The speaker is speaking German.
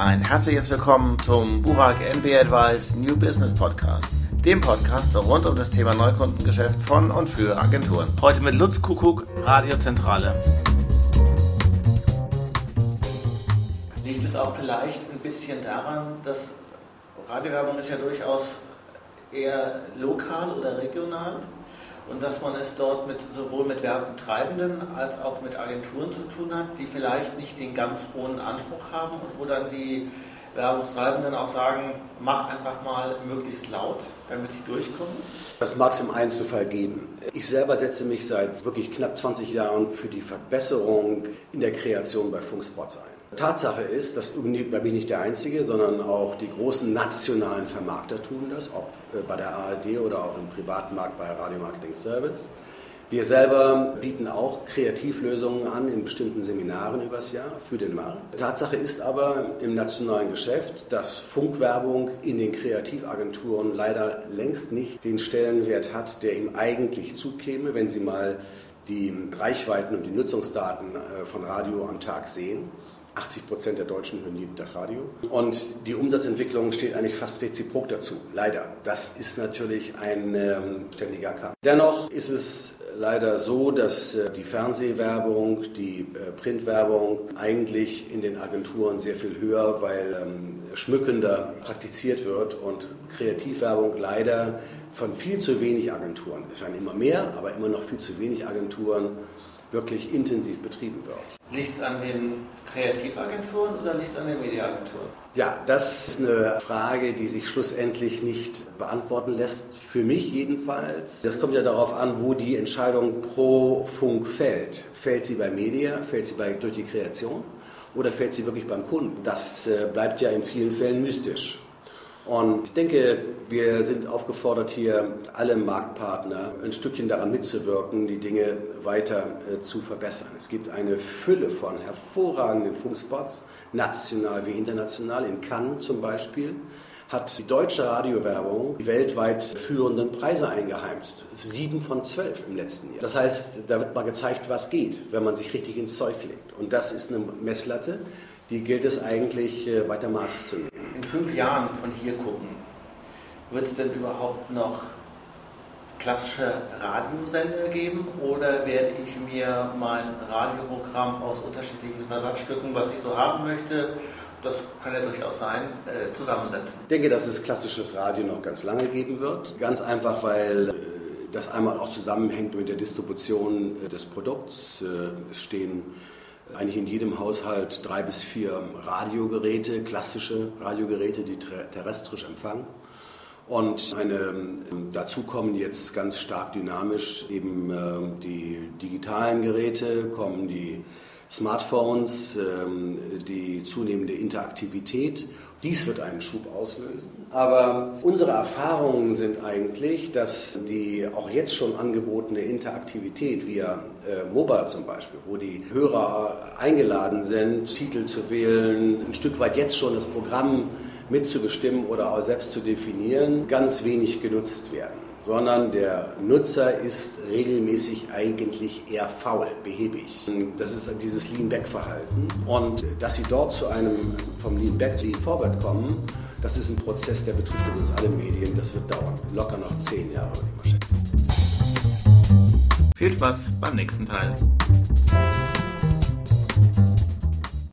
Ein herzliches Willkommen zum Burak NB Advice New Business Podcast, dem Podcast rund um das Thema Neukundengeschäft von und für Agenturen. Heute mit Lutz Kuckuck, Radiozentrale. Liegt es auch vielleicht ein bisschen daran, dass Radiowerbung ist ja durchaus eher lokal oder regional und dass man es dort mit, sowohl mit Werbetreibenden als auch mit Agenturen zu tun hat, die vielleicht nicht den ganz hohen Anspruch haben und wo dann die Werbungstreibenden auch sagen, mach einfach mal möglichst laut, damit ich durchkomme? Das mag es im Einzelfall geben. Ich selber setze mich seit wirklich knapp 20 Jahren für die Verbesserung in der Kreation bei Funkspots ein. Tatsache ist, dass da bin ich nicht der Einzige, sondern auch die großen nationalen Vermarkter tun das, ob äh, bei der ARD oder auch im privaten Markt bei Radio Marketing Service. Wir selber bieten auch Kreativlösungen an in bestimmten Seminaren übers Jahr für den Markt. Tatsache ist aber im nationalen Geschäft, dass Funkwerbung in den Kreativagenturen leider längst nicht den Stellenwert hat, der ihm eigentlich zukäme, wenn Sie mal die Reichweiten und die Nutzungsdaten äh, von Radio am Tag sehen. 80 Prozent der Deutschen hören jeden Tag Radio. Und die Umsatzentwicklung steht eigentlich fast reziprok dazu. Leider. Das ist natürlich ein ähm, ständiger Kampf. Dennoch ist es leider so, dass äh, die Fernsehwerbung, die äh, Printwerbung eigentlich in den Agenturen sehr viel höher, weil ähm, schmückender praktiziert wird und Kreativwerbung leider von viel zu wenig Agenturen, es werden immer mehr, aber immer noch viel zu wenig Agenturen wirklich intensiv betrieben wird. Liegt es an den Kreativagenturen oder liegt es an den Mediaagenturen? Ja, das ist eine Frage, die sich schlussendlich nicht beantworten lässt, für mich jedenfalls. Das kommt ja darauf an, wo die Entscheidung pro Funk fällt. Fällt sie bei Media, fällt sie bei, durch die Kreation oder fällt sie wirklich beim Kunden? Das äh, bleibt ja in vielen Fällen mystisch. Und ich denke, wir sind aufgefordert, hier alle Marktpartner ein Stückchen daran mitzuwirken, die Dinge weiter äh, zu verbessern. Es gibt eine Fülle von hervorragenden Funkspots, national wie international, in Cannes zum Beispiel hat die deutsche Radiowerbung die weltweit führenden Preise eingeheimst. Sieben von zwölf im letzten Jahr. Das heißt, da wird mal gezeigt, was geht, wenn man sich richtig ins Zeug legt. Und das ist eine Messlatte, die gilt es eigentlich äh, weiter Maß zu nehmen in fünf Jahren von hier gucken, wird es denn überhaupt noch klassische Radiosender geben oder werde ich mir mein Radioprogramm aus unterschiedlichen Versatzstücken, was ich so haben möchte, das kann ja durchaus sein, äh, zusammensetzen? Ich denke, dass es klassisches Radio noch ganz lange geben wird. Ganz einfach, weil äh, das einmal auch zusammenhängt mit der Distribution äh, des Produkts. Es stehen eigentlich in jedem Haushalt drei bis vier Radiogeräte, klassische Radiogeräte, die terrestrisch empfangen. Und eine, ähm, dazu kommen jetzt ganz stark dynamisch eben ähm, die digitalen Geräte, kommen die Smartphones, ähm, die zunehmende Interaktivität dies wird einen Schub auslösen. Aber unsere Erfahrungen sind eigentlich, dass die auch jetzt schon angebotene Interaktivität via äh, Mobile zum Beispiel, wo die Hörer eingeladen sind, Titel zu wählen, ein Stück weit jetzt schon das Programm mitzubestimmen oder auch selbst zu definieren, ganz wenig genutzt werden sondern der Nutzer ist regelmäßig eigentlich eher faul, behäbig. Das ist dieses Lean-Back-Verhalten. Und dass sie dort zu einem vom Lean-Back zu Lean-Forward kommen, das ist ein Prozess, der betrifft uns alle Medien. Das wird dauern. Locker noch zehn Jahre, würde ich mal schätzen. Viel Spaß beim nächsten Teil.